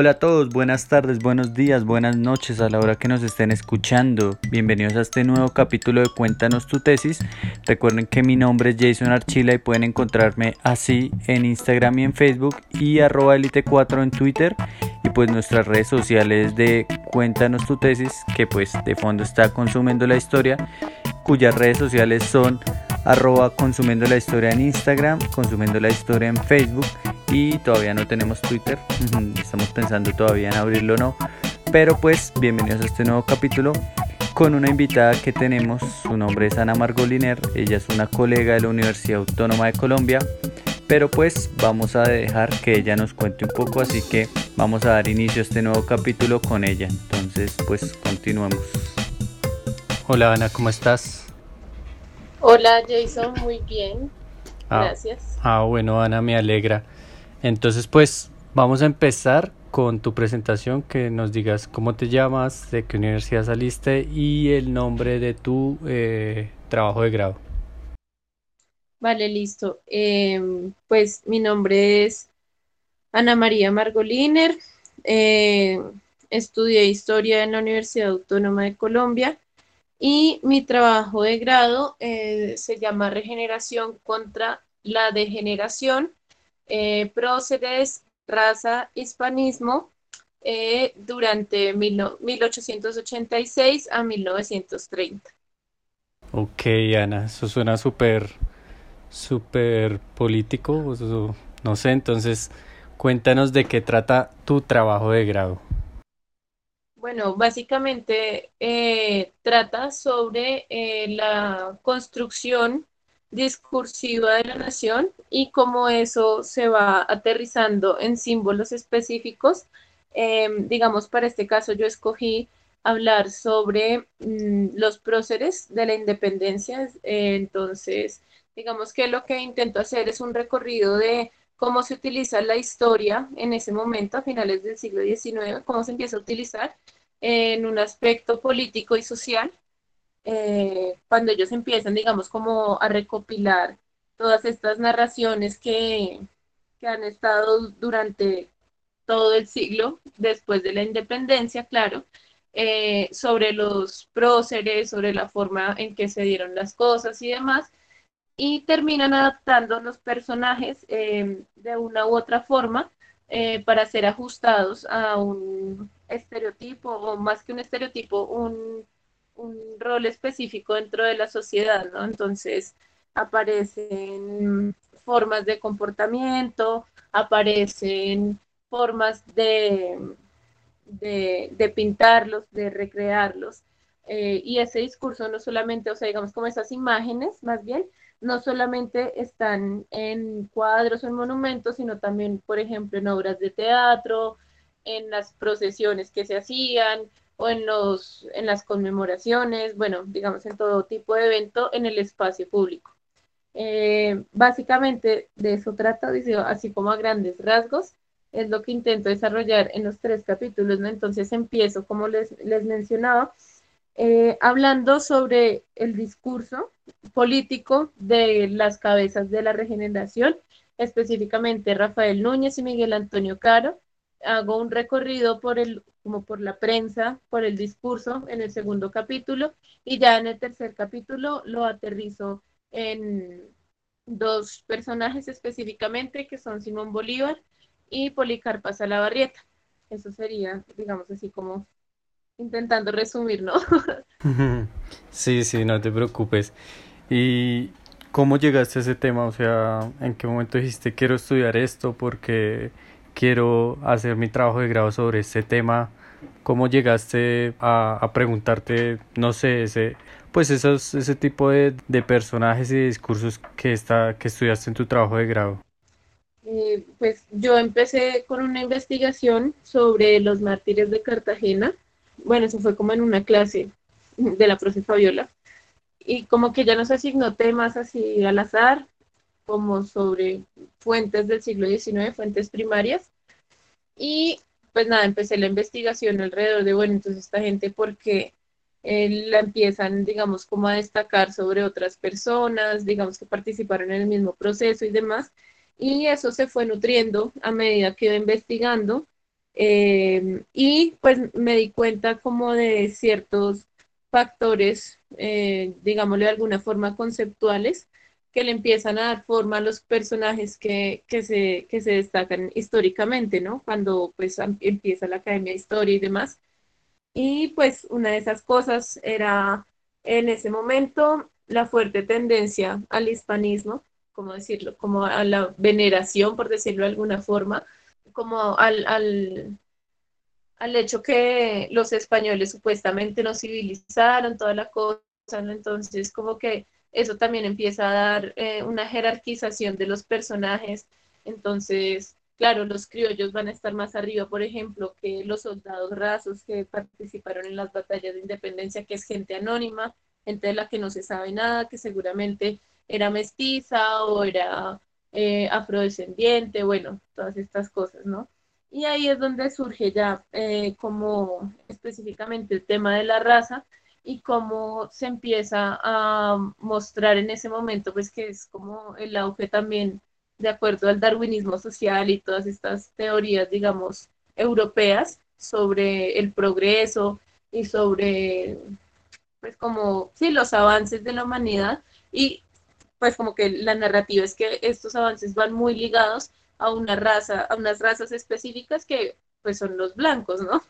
Hola a todos, buenas tardes, buenos días, buenas noches a la hora que nos estén escuchando. Bienvenidos a este nuevo capítulo de Cuéntanos tu tesis. Recuerden que mi nombre es Jason Archila y pueden encontrarme así en Instagram y en Facebook y arroba elite4 en Twitter y pues nuestras redes sociales de Cuéntanos tu tesis que pues de fondo está consumiendo la historia cuyas redes sociales son arroba consumiendo la historia en Instagram, consumiendo la historia en Facebook y todavía no tenemos Twitter. Estamos pensando todavía en abrirlo o no. Pero pues bienvenidos a este nuevo capítulo con una invitada que tenemos. Su nombre es Ana Margoliner. Ella es una colega de la Universidad Autónoma de Colombia. Pero pues vamos a dejar que ella nos cuente un poco. Así que vamos a dar inicio a este nuevo capítulo con ella. Entonces pues continuamos. Hola Ana, ¿cómo estás? Hola Jason, muy bien. Ah, Gracias. Ah, bueno Ana, me alegra. Entonces, pues vamos a empezar con tu presentación, que nos digas cómo te llamas, de qué universidad saliste y el nombre de tu eh, trabajo de grado. Vale, listo. Em, pues mi nombre es Ana María Margoliner. Eh, estudié historia en la Universidad Autónoma de Colombia y mi trabajo de grado eh, se llama Regeneración contra la Degeneración eh, próceres, raza, hispanismo eh, durante mil, 1886 a 1930. Ok, Ana, eso suena súper, súper político, no sé, entonces cuéntanos de qué trata tu trabajo de grado. Bueno, básicamente eh, trata sobre eh, la construcción discursiva de la nación y cómo eso se va aterrizando en símbolos específicos. Em, digamos, para este caso yo escogí hablar sobre mm, los próceres de la independencia. entonces, digamos que lo que intento hacer es un recorrido de cómo se utiliza la historia en ese momento, a finales del siglo XIX, cómo se empieza a utilizar en un aspecto político y social eh, cuando ellos empiezan, digamos, como a recopilar todas estas narraciones que, que han estado durante todo el siglo, después de la independencia, claro, eh, sobre los próceres, sobre la forma en que se dieron las cosas y demás, y terminan adaptando los personajes eh, de una u otra forma para ser ajustados a un estereotipo, o más que un estereotipo, un un rol específico dentro de la sociedad, ¿no? Entonces aparecen formas de comportamiento, aparecen formas de, de, pintarlos, de recrearlos. Eh, y ese discurso no solamente, o sea, digamos como esas imágenes, más bien, no solamente están en cuadros o en monumentos, sino también, por ejemplo, en obras de teatro, en las procesiones que se hacían, o en, los, en las conmemoraciones, bueno, digamos en todo tipo de evento en el espacio público. Eh, básicamente de eso trata, así como a grandes rasgos, es lo que intento desarrollar en los tres capítulos. Entonces empiezo, como les, les mencionaba, eh, hablando sobre el discurso político de las cabezas de la regeneración, específicamente Rafael Núñez y Miguel Antonio Caro. Hago un recorrido por el como por la prensa, por el discurso en el segundo capítulo y ya en el tercer capítulo lo aterrizo en dos personajes específicamente que son Simón Bolívar y Policarpa Salabarrieta. Eso sería, digamos así como intentando resumir, ¿no? Sí, sí, no te preocupes. ¿Y cómo llegaste a ese tema? O sea, ¿en qué momento dijiste quiero estudiar esto porque quiero hacer mi trabajo de grado sobre este tema. ¿Cómo llegaste a, preguntarte, no sé, ese, pues esos, ese tipo de, personajes y discursos que, está, que estudiaste en tu trabajo de grado? Eh, pues yo empecé con una investigación sobre los mártires de Cartagena. Bueno, eso fue como en una clase de la profesora Fabiola. Y como que ya nos asignó temas así al azar, como sobre fuentes del siglo XIX, fuentes primarias. Y pues nada, empecé la investigación alrededor de, bueno, entonces esta gente, ¿por qué eh, la empiezan, digamos, como a destacar sobre otras personas, digamos, que participaron en el mismo proceso y demás? Y eso se fue nutriendo a medida que iba investigando. Eh, y pues me di cuenta como de ciertos factores, eh, digámosle de alguna forma conceptuales, que le empiezan a dar forma a los personajes que, que, se, que se destacan históricamente, ¿no? Cuando pues empieza la Academia de Historia y demás. Y pues una de esas cosas era en ese momento la fuerte tendencia al hispanismo, como decirlo, como a la veneración, por decirlo de alguna forma, como al, al, al hecho que los españoles supuestamente nos civilizaron, toda la cosa, ¿no? entonces como que eso también empieza a dar eh, una jerarquización de los personajes, entonces claro, los criollos van a estar más arriba, por ejemplo, que los soldados rasos que participaron en las batallas de independencia, que es gente anónima, gente de la que no se sabe nada, que seguramente era mestiza o era eh, afrodescendiente, bueno, todas estas cosas, ¿no? Y ahí es donde surge ya eh, como específicamente el tema de la raza y cómo se empieza a mostrar en ese momento, pues que es como el auge también de acuerdo al darwinismo social y todas estas teorías, digamos, europeas sobre el progreso y sobre pues como, sí, los avances de la humanidad y pues como que la narrativa es que estos avances van muy ligados a una raza, a unas razas específicas que pues son los blancos, ¿no?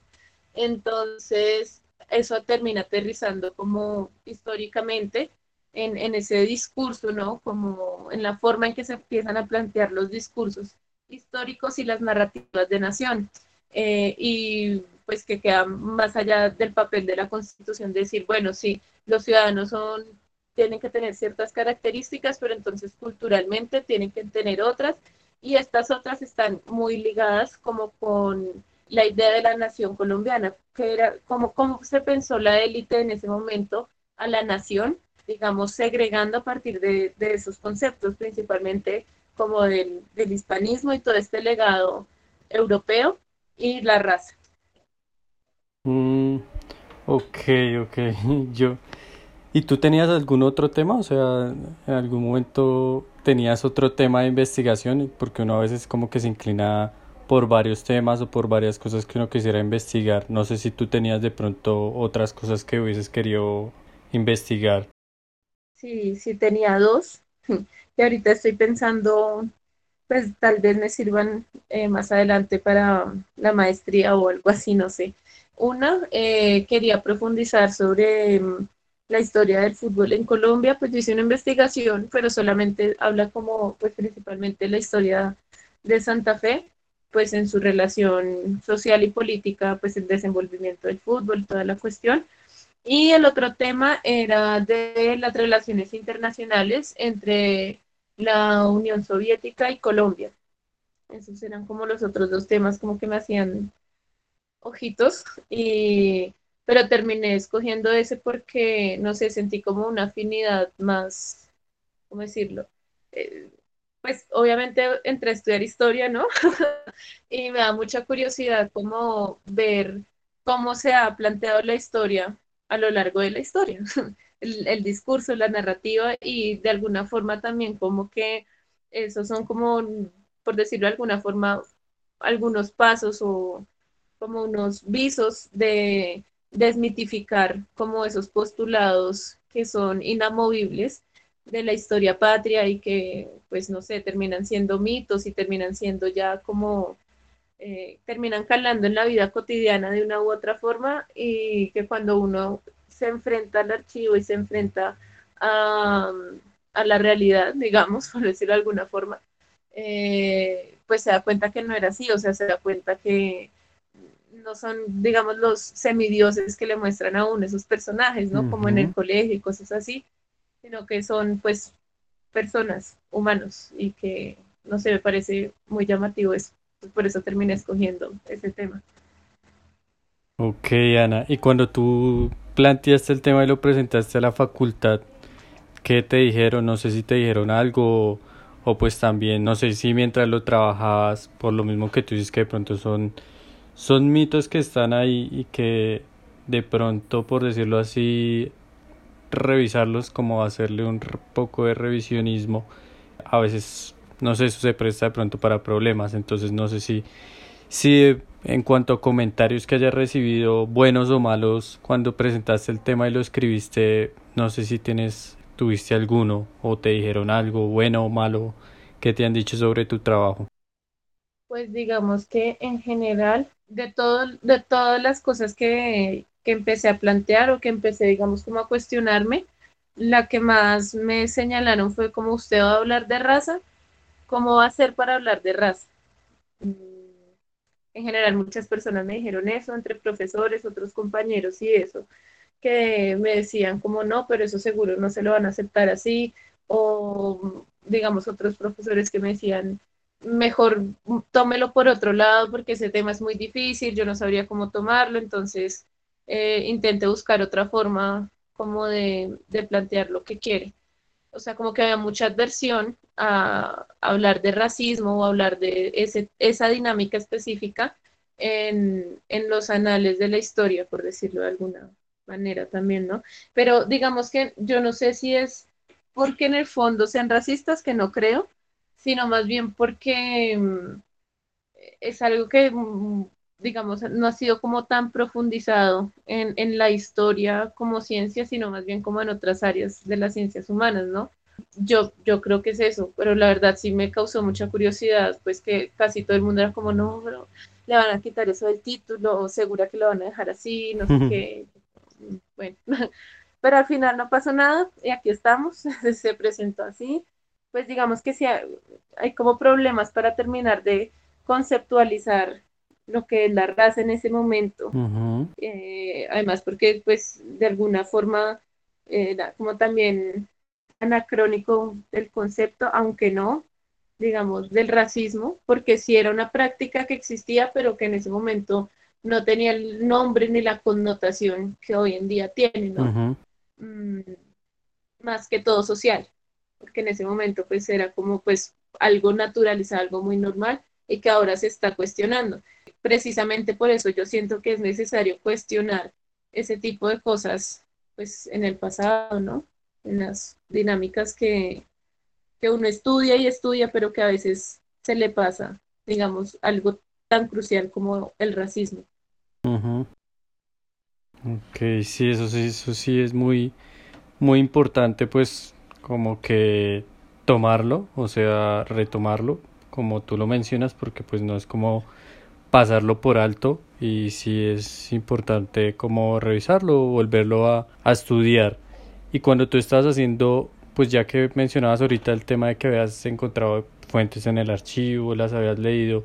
Entonces, eso termina aterrizando como históricamente en, en, ese discurso, ¿no? Como en la forma en que se empiezan a plantear los discursos históricos y las narrativas de nación. Eh, y pues que queda más allá del papel de la Constitución, decir, bueno, sí, los ciudadanos son, tienen que tener ciertas características, pero entonces culturalmente tienen que tener otras, y estas otras están muy ligadas como con la idea de la nación colombiana, que era como cómo se pensó la élite en ese momento a la nación, digamos, segregando a partir de, de esos conceptos, principalmente como del, del hispanismo y todo este legado europeo y la raza. Mm, ok, ok. Yo. ¿Y tú tenías algún otro tema? O sea, en algún momento tenías otro tema de investigación, porque uno a veces como que se inclina por varios temas o por varias cosas que uno quisiera investigar. No sé si tú tenías de pronto otras cosas que hubieses querido investigar. Sí, sí tenía dos. Y ahorita estoy pensando, pues tal vez me sirvan eh, más adelante para la maestría o algo así, no sé. Una, eh, quería profundizar sobre mm, la historia del fútbol en Colombia, pues yo hice una investigación, pero solamente habla como, pues principalmente la historia de Santa Fe, pues en su relación social y política, pues el desenvolvimiento del fútbol, toda la cuestión. Y el otro tema era de las relaciones internacionales entre la Unión Soviética y Colombia. Esos eran como los otros dos temas como que me hacían ojitos, y, pero terminé escogiendo ese porque, no sé, sentí como una afinidad más, ¿cómo decirlo? Eh, pues obviamente entré a estudiar historia, ¿no? y me da mucha curiosidad como ver cómo se ha planteado la historia a lo largo de la historia, el, discurso, la narrativa y de alguna forma también como que esos son como, por decirlo de alguna forma, algunos pasos o como unos visos de desmitificar como esos postulados que son inamovibles de la historia patria y que, pues, no sé, terminan siendo mitos y terminan siendo ya como, eh, terminan calando en la vida cotidiana de una u otra forma y que cuando uno se enfrenta al archivo y se enfrenta a, a la realidad, digamos, por decirlo de alguna forma, eh, pues se da cuenta que no era así, o sea, se da cuenta que no son, digamos, los semidioses que le muestran a uno esos personajes, ¿no? Como en el colegio y cosas así, sino que son, pues, personas, humanos, y que, no sé, me parece muy llamativo eso. Por eso terminé escogiendo ese tema. Ok, Ana. Y cuando tú planteaste el tema y lo presentaste a la facultad, ¿qué te dijeron? No sé si te dijeron algo o pues también, no sé si mientras lo trabajabas, por lo mismo que tú dices que de pronto son son mitos que están ahí y que de pronto, por decirlo así, revisarlos como hacerle un poco de revisionismo, a veces, no sé, eso se presta de pronto para problemas, entonces no sé si, si en cuanto a comentarios que hayas recibido, buenos o malos, cuando presentaste el tema y lo escribiste, no sé si tienes, tuviste alguno o te dijeron algo bueno o malo que te han dicho sobre tu trabajo. Pues digamos que en general, de, todo, de todas las cosas que, que empecé a plantear o que empecé, digamos, como a cuestionarme, la que más me señalaron fue como usted va a hablar de raza, ¿cómo va a ser para hablar de raza? Mm, en general muchas personas me dijeron eso, entre profesores, otros compañeros y eso, que me decían como no, pero eso seguro no se lo van a aceptar así, o digamos otros profesores que me decían, mejor tómelo por otro lado porque ese tema es muy difícil, yo no sabría cómo tomarlo, entonces eh, intente buscar otra forma como de, de, plantear lo que quiere. O sea, como que había mucha adversión a, hablar de racismo o hablar de ese, esa dinámica específica en, en los anales de la historia, por decirlo de alguna manera también, ¿no? Pero digamos que yo no sé si es porque en el fondo sean racistas, que no creo, sino más bien porque mm, es algo que, mm, digamos, no ha sido como tan profundizado en, en, la historia como ciencia, sino más bien como en otras áreas de las ciencias humanas, ¿no? Yo, yo creo que es eso, pero la verdad sí me causó mucha curiosidad, pues que casi todo el mundo era como, no, pero le van a quitar eso del título, o segura que lo van a dejar así, no sé qué. Bueno, pero al final no pasó nada y aquí estamos, se presentó así pues digamos que sí hay como problemas para terminar de conceptualizar lo que es la raza en ese momento. Eh, además, porque pues de alguna forma era como también anacrónico el concepto, aunque no, digamos, del racismo, porque sí era una práctica que existía, pero que en ese momento no tenía el nombre ni la connotación que hoy en día tiene, ¿no? Mm, más que todo social porque en ese momento pues era como pues algo naturalizado, algo muy normal y que ahora se está cuestionando. Precisamente por eso yo siento que es necesario cuestionar ese tipo de cosas pues en el pasado, ¿no? En las dinámicas que, que uno estudia y estudia, pero que a veces se le pasa, digamos, algo tan crucial como el racismo. Ok, sí, eso sí, eso sí es muy, muy importante, pues como que tomarlo, o sea, retomarlo, como tú lo mencionas, porque pues no es como pasarlo por alto y sí es importante como revisarlo volverlo a, a estudiar. Y cuando tú estás haciendo, pues ya que mencionabas ahorita el tema de que habías encontrado fuentes en el archivo, las habías leído,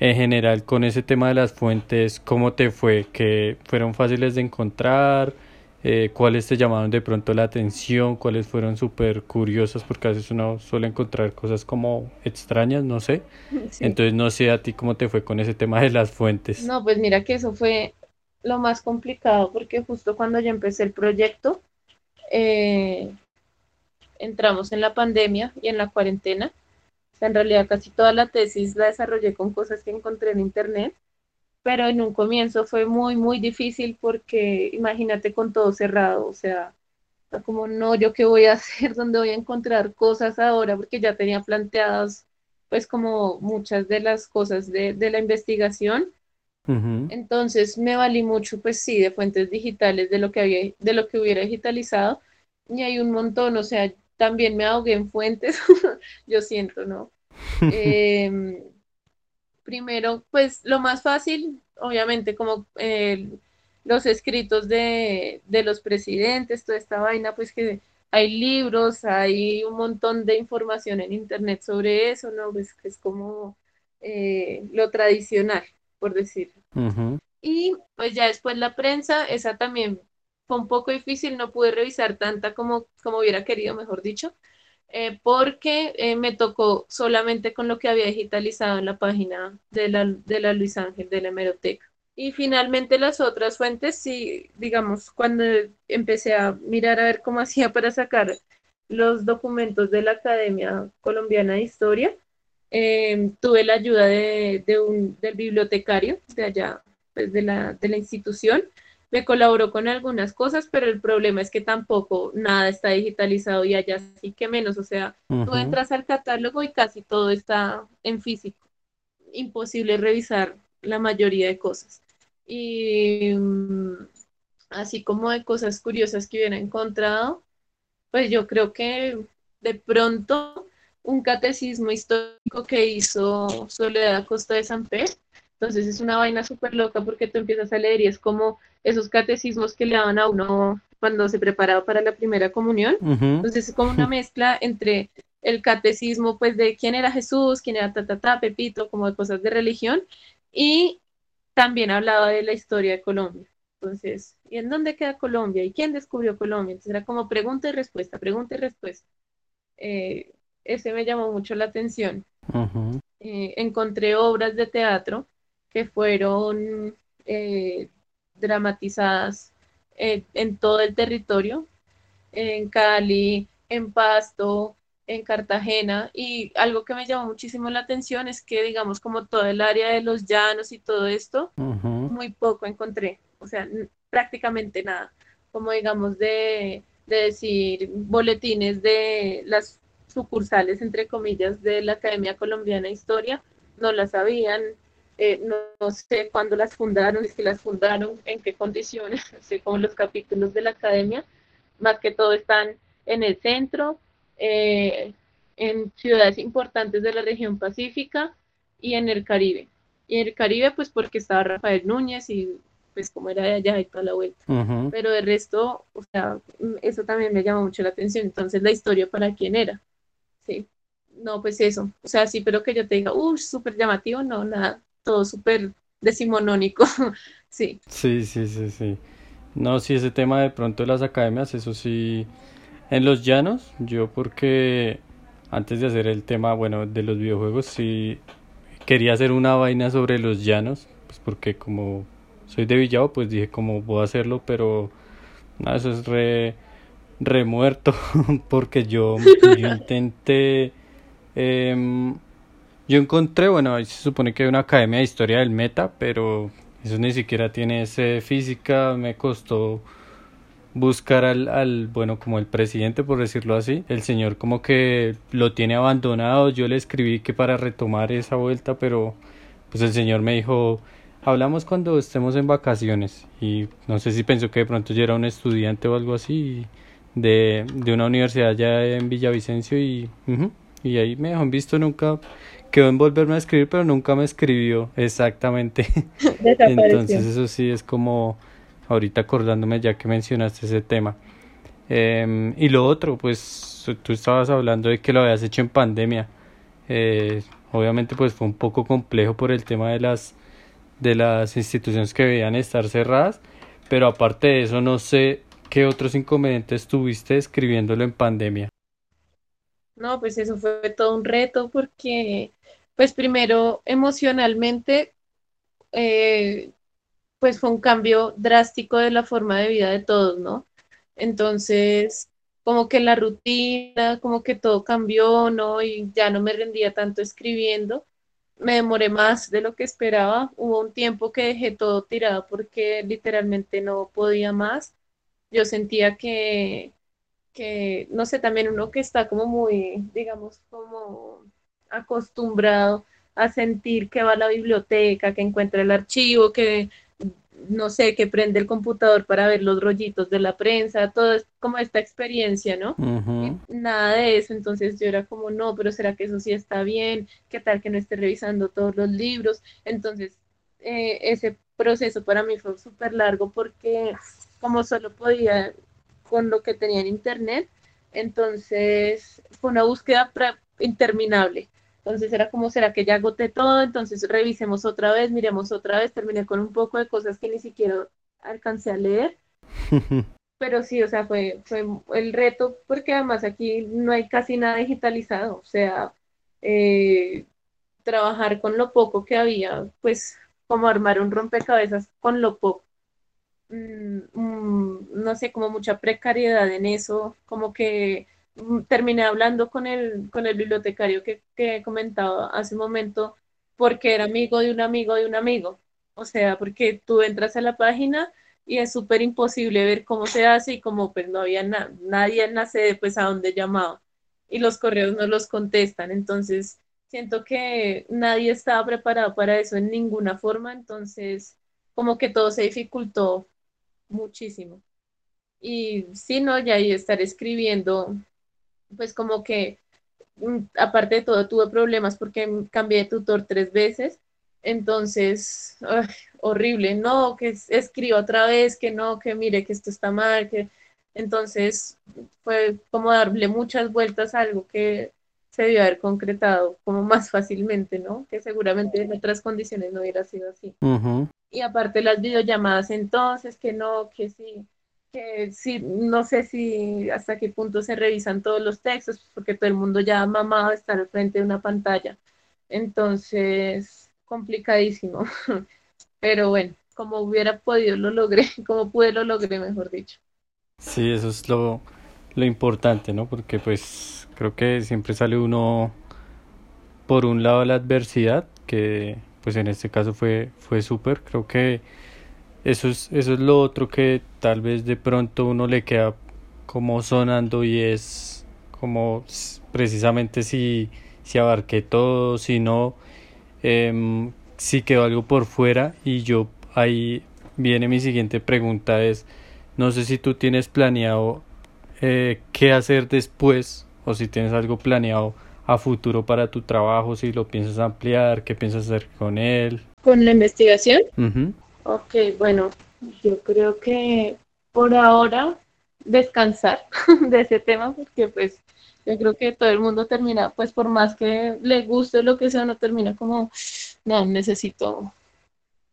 en general con ese tema de las fuentes, ¿cómo te fue? ¿Que fueron fáciles de encontrar? Eh, cuáles te llamaron de pronto la atención, cuáles fueron súper curiosas, porque a veces uno suele encontrar cosas como extrañas, no sé. Entonces no sé a ti cómo te fue con ese tema de las fuentes. No, pues mira que eso fue lo más complicado, porque justo cuando yo empecé el proyecto, eh, entramos en la pandemia y en la cuarentena. En realidad casi toda la tesis la desarrollé con cosas que encontré en internet pero en un comienzo fue muy, muy difícil porque imagínate con todo cerrado, o sea, como no, yo qué voy a hacer, dónde voy a encontrar cosas ahora, porque ya tenía planteadas pues como muchas de las cosas de, de la investigación. Entonces me valí mucho, pues sí, de fuentes digitales, de lo que había, de lo que hubiera digitalizado, y hay un montón, o sea, también me ahogué en fuentes, yo siento, ¿no? eh, primero, pues lo más fácil, obviamente, como eh, los escritos de, los presidentes, toda esta vaina, pues que hay libros, hay un montón de información en internet sobre eso, ¿no? Pues que es como eh, lo tradicional, por decirlo. Y pues ya después la prensa, esa también fue un poco difícil, no pude revisar tanta como, como hubiera querido, mejor dicho. Eh, porque eh, me tocó solamente con lo que había digitalizado en la página de la, de la Luis Ángel, de la hemeroteca. Y finalmente las otras fuentes, sí, digamos, cuando empecé a mirar a ver cómo hacía para sacar los documentos de la Academia Colombiana de Historia, eh, tuve la ayuda de, un, del bibliotecario de allá, pues de la, de la institución, me colaboró con algunas cosas, pero el problema es que tampoco nada está digitalizado y allá sí que menos, o sea, tú entras al catálogo y casi todo está en físico. Imposible revisar la mayoría de cosas. Y mm, así como de cosas curiosas que hubiera encontrado, pues yo creo que de pronto un catecismo histórico que hizo Soledad Acosta de San Pedro. Entonces es una vaina súper loca porque tú empiezas a leer y es como esos catecismos que le daban a uno cuando se preparaba para la primera comunión. Entonces es como una mezcla entre el catecismo, pues de quién era Jesús, quién era ta, Pepito, como de cosas de religión, y también hablaba de la historia de Colombia. Entonces, ¿y en dónde queda Colombia? ¿Y quién descubrió Colombia? Entonces era como pregunta y respuesta, pregunta y respuesta. Eh, ese me llamó mucho la atención. Eh, encontré obras de teatro que fueron eh, dramatizadas en todo el territorio, en Cali, en Pasto, en Cartagena. Y algo que me llamó muchísimo la atención es que digamos como todo el área de los llanos y todo esto, muy poco encontré, o sea, prácticamente nada, como digamos de, decir boletines de las sucursales, entre comillas, de la Academia Colombiana de Historia, no las sabían, eh, no, sé cuándo las fundaron, si las fundaron, en qué condiciones, sé como los capítulos de la academia, más que todo están en el centro, eh, en ciudades importantes de la región pacífica y en el Caribe. Y en el Caribe, pues porque estaba Rafael Núñez y pues como era de allá y toda la vuelta. Pero de resto, o sea, eso también me llama mucho la atención. Entonces, la historia para quién era. Sí. No, pues eso. O sea, sí, pero que yo te diga, uff, súper llamativo, no, nada. Todo súper decimonónico. sí. Sí, sí, sí, sí. No, sí, ese tema de pronto de las academias, eso sí en los llanos, yo porque antes de hacer el tema, bueno, de los videojuegos, sí quería hacer una vaina sobre los llanos, pues porque como soy de Villavo, pues dije como puedo hacerlo, pero nada, eso es re, re muerto, porque yo, intenté, em, yo encontré, bueno, ahí se supone que hay una academia de historia del meta, pero eso ni siquiera tiene ese física, me costó buscar al, al, bueno, como el presidente, por decirlo así. El señor como que lo tiene abandonado. Yo le escribí que para retomar esa vuelta, pero pues el señor me dijo, hablamos cuando estemos en vacaciones. Y no sé si pensó que de pronto yo era un estudiante o algo así de, de una universidad ya en Villavicencio y, y ahí me dejó en visto nunca. Quedó en volverme a escribir, pero nunca me escribió exactamente. Entonces eso sí es como ahorita acordándome ya que mencionaste ese tema. Em, y lo otro, pues tú estabas hablando de que lo habías hecho en pandemia. Eh, obviamente pues fue un poco complejo por el tema de las de las instituciones que debían estar cerradas, pero aparte de eso no sé qué otros inconvenientes tuviste escribiéndolo en pandemia. No, pues eso fue todo un reto porque pues primero emocionalmente eh, pues fue un cambio drástico de la forma de vida de todos, ¿no? Entonces, como que la rutina, como que todo cambió, ¿no? Y ya no me rendía tanto escribiendo. Me demoré más de lo que esperaba. Hubo un tiempo que dejé todo tirado porque literalmente no podía más. Yo sentía que, que, no sé, también uno que está como muy, digamos, como acostumbrado a sentir que va a la biblioteca, que encuentra el archivo, que no sé, que prende el computador para ver los rollitos de la prensa, todo es como esta experiencia, ¿no? Nada de eso, entonces yo era como, no, pero ¿será que eso sí está bien? ¿Qué tal que no esté revisando todos los libros? Entonces, eh, ese proceso para mí fue súper largo porque como solo podía con lo que tenía en internet, entonces fue una búsqueda interminable. Entonces era como, ¿será que ya agoté todo? Entonces revisemos otra vez, miremos otra vez, terminé con un poco de cosas que ni siquiera alcancé a leer. Pero sí, o sea, fue, fue el reto porque además aquí no hay casi nada digitalizado, o sea, eh, trabajar con lo poco que había, pues como armar un rompecabezas con lo poco. Mm, mm, no sé, como mucha precariedad en eso, como que terminé hablando con el, con el bibliotecario que, que comentaba hace un momento, porque era amigo de un amigo de un amigo. O sea, porque tú entras a la página y es súper imposible ver cómo se hace y como pues no había nadie en la sede, pues a dónde llamaba. Y los correos no los contestan. Entonces, siento que nadie estaba preparado para eso en ninguna forma, entonces como que todo se dificultó muchísimo. Y sí, no, ya estar escribiendo, pues como que mm, aparte de todo tuve problemas porque cambié de tutor tres veces, entonces, horrible, no, que escriba otra vez, que no, que mire que esto está mal, que entonces fue como darle muchas vueltas a algo que se debió haber concretado como más fácilmente, ¿no? Que seguramente en otras condiciones no hubiera sido así. Y aparte las videollamadas entonces, que no, que sí, que sí, no sé si hasta qué punto se revisan todos los textos, porque todo el mundo ya ha mamado estar al frente de una pantalla. Entonces, complicadísimo. Pero bueno, como hubiera podido lo logré, como pude lo logré, mejor dicho. Sí, eso es lo, lo importante, ¿no? Porque pues creo que siempre sale uno por un lado la adversidad, que pues en este caso fue, fue súper, creo que eso es, eso es lo otro que tal vez de pronto uno le queda como sonando y es como precisamente si, si abarqué todo, si no, eh, si quedó algo por fuera y yo ahí viene mi siguiente pregunta es no sé si tú tienes planeado eh, qué hacer después o si tienes algo planeado a futuro para tu trabajo, si lo piensas ampliar, qué piensas hacer con él. ¿Con la investigación? Ok, bueno, yo creo que por ahora descansar de ese tema porque pues yo creo que todo el mundo termina, pues por más que le guste lo que sea, no termina como, no, necesito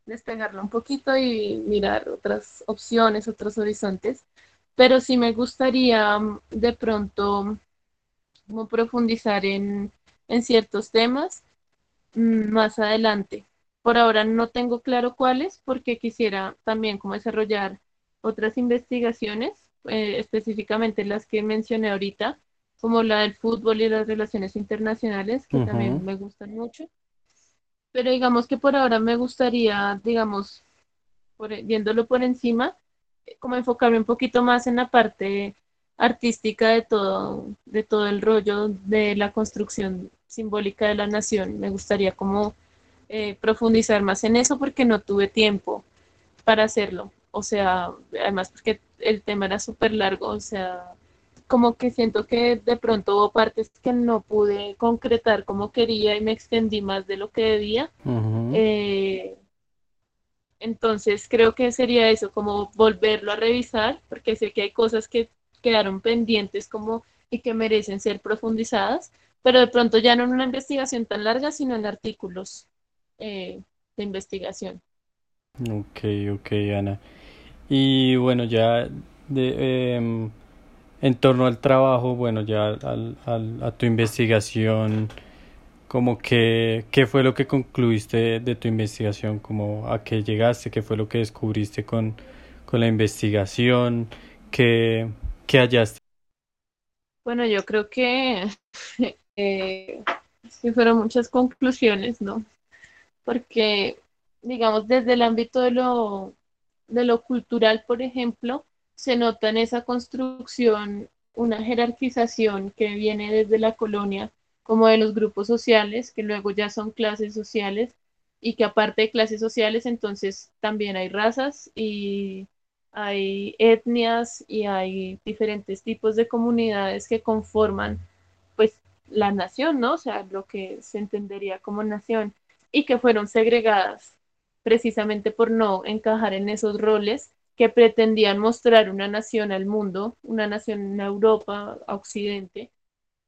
despegarlo un poquito y mirar otras opciones, otros horizontes, pero sí me gustaría mm, de pronto como profundizar en, en ciertos temas mm, más adelante. Por ahora no tengo claro cuáles porque quisiera también como desarrollar otras investigaciones, eh, específicamente las que mencioné ahorita, como la del fútbol y las relaciones internacionales, que también me gustan mucho pero digamos que por ahora me gustaría, digamos, viéndolo por encima, como enfocarme un poquito más en la parte artística de todo, de todo el rollo de la construcción simbólica de la nación. Me gustaría como eh, profundizar más en eso porque no tuve tiempo para hacerlo. O sea, además porque el tema era súper largo, o sea, como que siento que de pronto hubo partes que no pude concretar como quería y me extendí más de lo que debía. Eh, entonces creo que sería eso, como volverlo a revisar, porque sé que hay cosas que quedaron pendientes como y que merecen ser profundizadas, pero de pronto ya no en una investigación tan larga, sino en artículos eh, de investigación. Ok, ok, Ana. Y bueno, ya de, em, en torno al trabajo, bueno, ya al, al, a tu investigación, como que, ¿qué fue lo que concluiste de, tu investigación? Como a qué llegaste? ¿Qué fue lo que descubriste con, con la investigación? ¿Qué, ¿Qué, hallaste? Bueno, yo creo que, eh, fueron muchas conclusiones, ¿no? Porque, digamos, desde el ámbito de lo, de lo cultural, por ejemplo, se nota en esa construcción una jerarquización que viene desde la colonia, como de los grupos sociales, que luego ya son clases sociales, y que aparte de clases sociales, entonces también hay razas y hay etnias y hay diferentes tipos de comunidades que conforman pues la nación, ¿no? O sea, lo que se entendería como nación y que fueron segregadas precisamente por no encajar en esos roles que pretendían mostrar una nación al mundo, una nación en Europa, Occidente,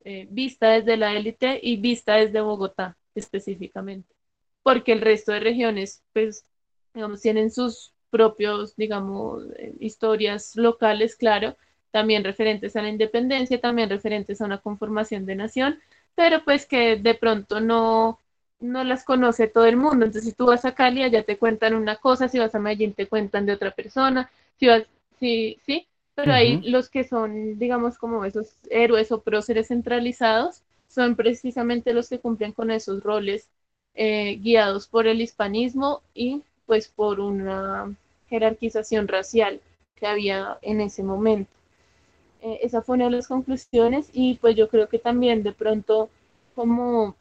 eh, vista desde la élite y vista desde Bogotá específicamente, porque el resto de regiones, pues, digamos, tienen sus propios, digamos, eh, historias locales, claro, también referentes a la independencia, también referentes a una conformación de nación, pero pues que de pronto no, no las conoce todo el mundo. Entonces, si tú vas a Cali, allá te cuentan una cosa, si vas a Medellín, te cuentan de otra persona, si vas, sí, sí, pero ahí los que son, digamos, como esos héroes o próceres centralizados, son precisamente los que cumplen con esos roles eh, guiados por el hispanismo y pues por una jerarquización racial que había en ese momento. Eh, esa fue una de las conclusiones y pues yo creo que también de pronto como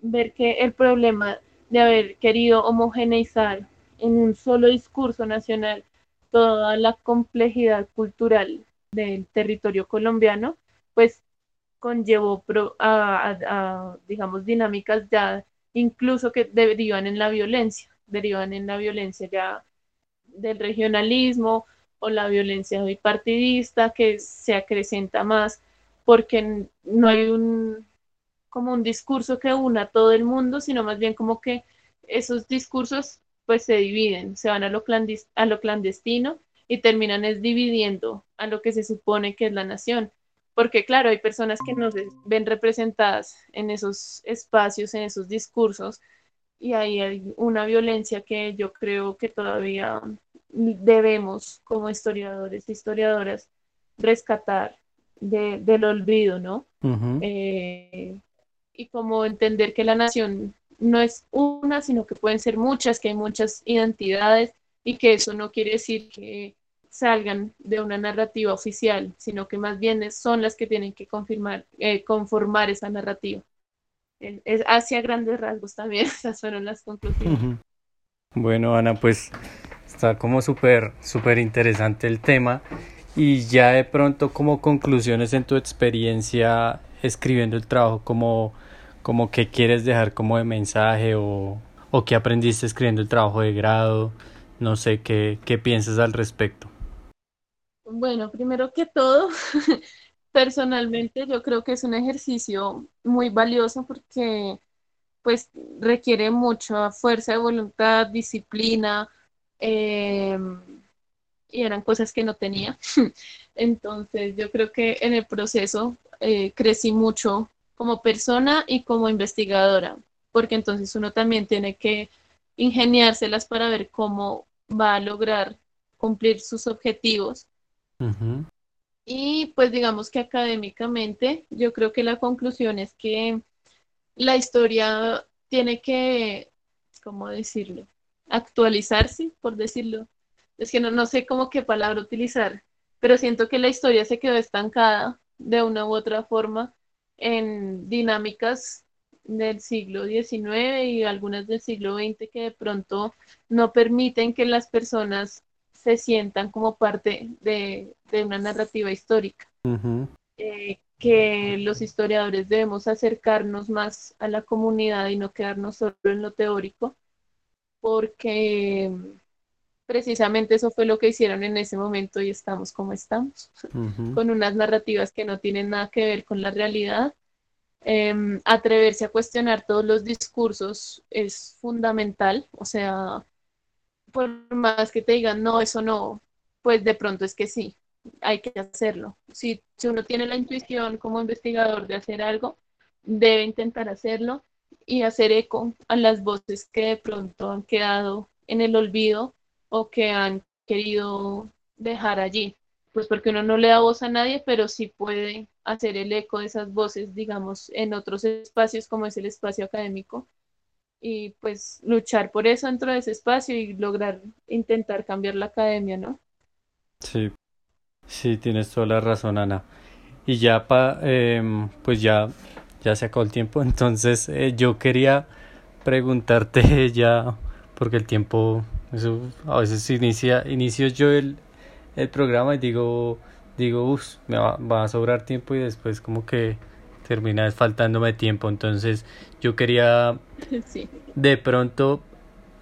ver que el problema de haber querido homogeneizar en un solo discurso nacional toda la complejidad cultural del territorio colombiano, pues conllevó a, digamos, dinámicas ya incluso que derivan en la violencia, derivan en la violencia ya del regionalismo o la violencia bipartidista que se acrecenta más porque no hay un como un discurso que una a todo el mundo, sino más bien como que esos discursos pues se dividen, se van a lo, a lo clandestino y terminan es dividiendo a lo que se supone que es la nación. Porque claro, hay personas que no se ven representadas en esos espacios, en esos discursos, y ahí hay una violencia que yo creo que todavía debemos como historiadores, historiadoras, rescatar del olvido, ¿no? Eh, y como entender que la nación no es una, sino que pueden ser muchas, que hay muchas identidades y que eso no quiere decir que salgan de una narrativa oficial, sino que más bien son las que tienen que confirmar, eh, conformar esa narrativa. Hacia grandes rasgos también, esas fueron las conclusiones. Bueno, Ana, pues está como súper, súper interesante el tema y ya de pronto como conclusiones en tu experiencia escribiendo el trabajo, como, como qué quieres dejar como de mensaje o, o qué aprendiste escribiendo el trabajo de grado, no sé, qué, qué piensas al respecto. Bueno, primero que todo, personalmente yo creo que es un ejercicio muy valioso porque pues requiere mucha fuerza de voluntad, disciplina, em, y eran cosas que no tenía. Entonces yo creo que en el proceso eh, crecí mucho como persona y como investigadora, porque entonces uno también tiene que ingeniárselas para ver cómo va a lograr cumplir sus objetivos y pues digamos que académicamente yo creo que la conclusión es que la historia tiene que, ¿cómo decirlo? Actualizarse, por decirlo. Es que no, no sé cómo qué palabra utilizar, pero siento que la historia se quedó estancada de una u otra forma en dinámicas del siglo XIX y algunas del siglo XX que de pronto no permiten que las personas se sientan como parte de, una narrativa histórica. Eh, que los historiadores debemos acercarnos más a la comunidad y no quedarnos solo en lo teórico, porque precisamente eso fue lo que hicieron en ese momento y estamos como estamos, con unas narrativas que no tienen nada que ver con la realidad. Em, atreverse a cuestionar todos los discursos es fundamental, o sea, por más que te digan, no, eso no, pues de pronto es que sí, hay que hacerlo. Si, si uno tiene la intuición como investigador de hacer algo, debe intentar hacerlo y hacer eco a las voces que de pronto han quedado en el olvido o que han querido dejar allí. Pues porque uno no le da voz a nadie, pero sí puede hacer el eco de esas voces, digamos, en otros espacios como es el espacio académico y pues luchar por eso dentro de ese espacio y lograr intentar cambiar la academia, ¿no? Sí, sí, tienes toda la razón, Ana. Y ya, pa, em, pues ya, ya se acabó el tiempo, entonces eh, yo quería preguntarte ya, porque el tiempo, eso, a veces inicia, inicio yo el, el programa y digo, digo, uff, me va, va a sobrar tiempo y después como que termina faltándome tiempo. Entonces yo quería de pronto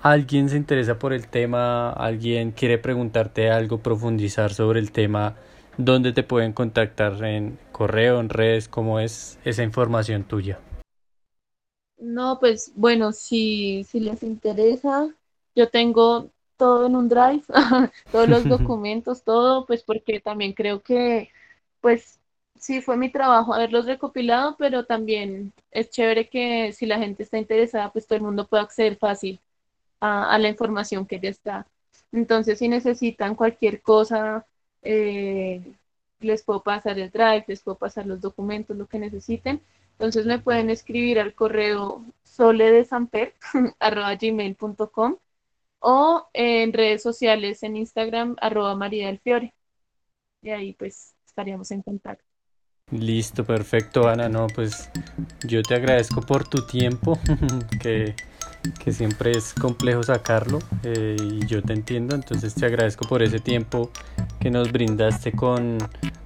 alguien se interesa por el tema, alguien quiere preguntarte algo, profundizar sobre el tema, ¿dónde te pueden contactar en correo, en redes? ¿Cómo es esa información tuya? No, pues bueno, si, si les interesa, yo tengo todo en un drive, todos los documentos, todo, pues porque también creo que pues sí fue mi trabajo haberlos recopilado, pero también es chévere que si la gente está interesada, pues todo el mundo pueda acceder fácil a, la información que ya está. Entonces, si necesitan cualquier cosa, eh, les puedo pasar el drive, les puedo pasar los documentos, lo que necesiten. Entonces me pueden escribir al correo soledesamper.gmail.com o en redes sociales en Instagram arroba María del Fiore. Y ahí pues estaríamos en contacto. Listo, perfecto, Ana. No, pues yo te agradezco por tu tiempo, que, que, siempre es complejo sacarlo eh, y yo te entiendo, entonces te agradezco por ese tiempo que nos brindaste con,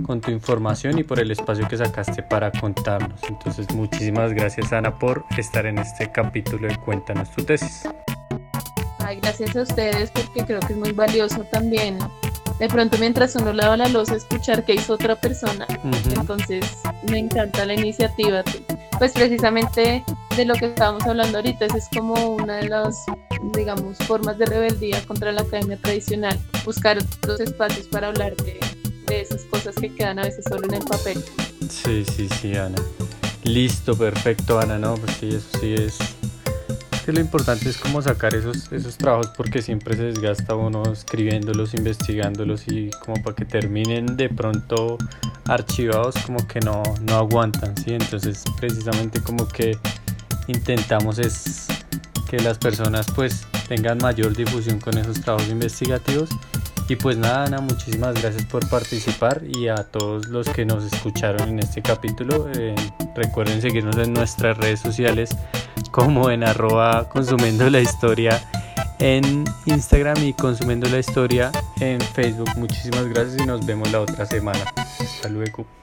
con tu información y por el espacio que sacaste para contarnos. Entonces, muchísimas gracias, Ana, por estar en este capítulo de Cuéntanos tu tesis. Ay, gracias a ustedes porque creo que es muy valioso también de pronto mientras uno lava la losa escuchar qué hizo otra persona. Entonces me encanta la iniciativa. Pues precisamente de lo que estábamos hablando ahorita, esa es como una de las, digamos, formas de rebeldía contra la academia tradicional, buscar los espacios para hablar de, de esas cosas que quedan a veces solo en el papel. Sí, sí, sí, Ana. Listo, perfecto, Ana, no, pues sí, eso sí es que lo importante es como sacar esos, esos trabajos porque siempre se desgasta uno escribiéndolos, investigándolos y como para que terminen de pronto archivados como que no, no aguantan, ¿sí? Entonces precisamente como que intentamos es que las personas pues tengan mayor difusión con esos trabajos investigativos y pues nada, Ana, muchísimas gracias por participar y a todos los que nos escucharon en este capítulo, eh, recuerden seguirnos en nuestras redes sociales como en arroba consumiendo la historia en Instagram y consumiendo la historia en Facebook. Muchísimas gracias y nos vemos la otra semana. Hasta luego.